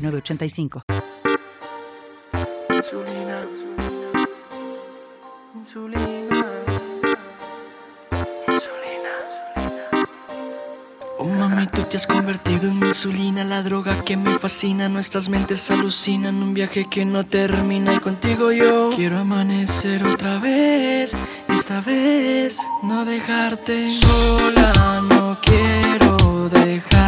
985. Insulina, insulina, insulina, Oh mami, tú te has convertido en mi insulina, la droga que me fascina. Nuestras mentes alucinan, un viaje que no termina. Y contigo yo quiero amanecer otra vez. Esta vez no dejarte sola, no quiero dejarte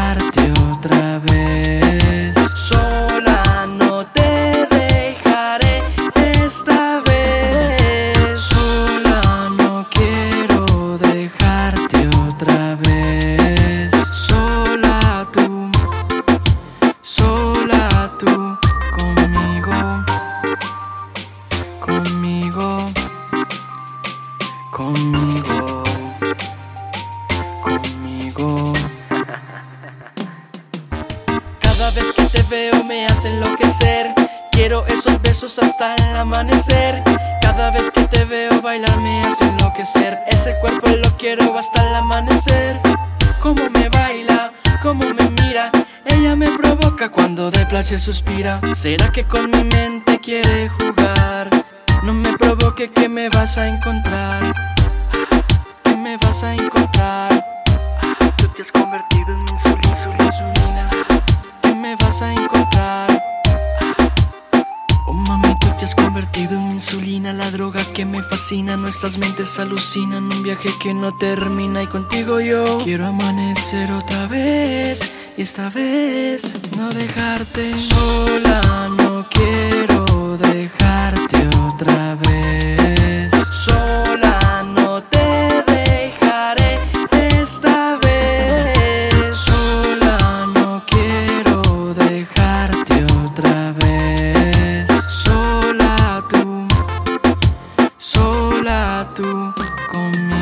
conmigo, conmigo. Cada vez que te veo me hace enloquecer. Quiero esos besos hasta el amanecer. Cada vez que te veo bailar me hace enloquecer. Ese cuerpo lo quiero hasta el amanecer. Cómo me baila, cómo me mira. Ella me provoca cuando de placer suspira. ¿Será que con mi mente quiere jugar? No me provoque que me vas a encontrar. Que me vas a encontrar. Tú te has convertido en mi insulina, que me vas a encontrar. Oh mami, tú te has convertido en insulina, la droga que me fascina. Nuestras mentes alucinan, un viaje que no termina. Y contigo yo quiero amanecer otra vez. Y esta vez no dejarte sola, no quiero dejarte otra vez. Sola no te dejaré esta vez. Sola no quiero dejarte otra vez. Sola tú, sola tú conmigo.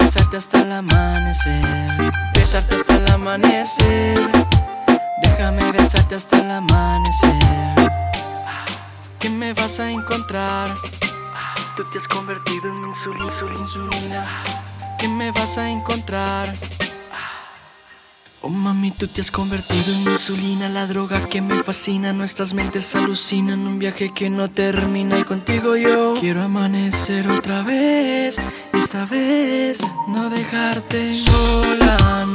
Besarte hasta el amanecer. Besarte hasta el amanecer. Déjame besarte hasta el amanecer. ¿Qué me vas a encontrar? Tú te has convertido en mi insulina, insulina. ¿Qué me vas a encontrar? Oh mami, tú te has convertido en mi insulina, la droga que me fascina. Nuestras mentes alucinan, un viaje que no termina. Y contigo yo quiero amanecer otra vez. Esta vez no dejarte sola,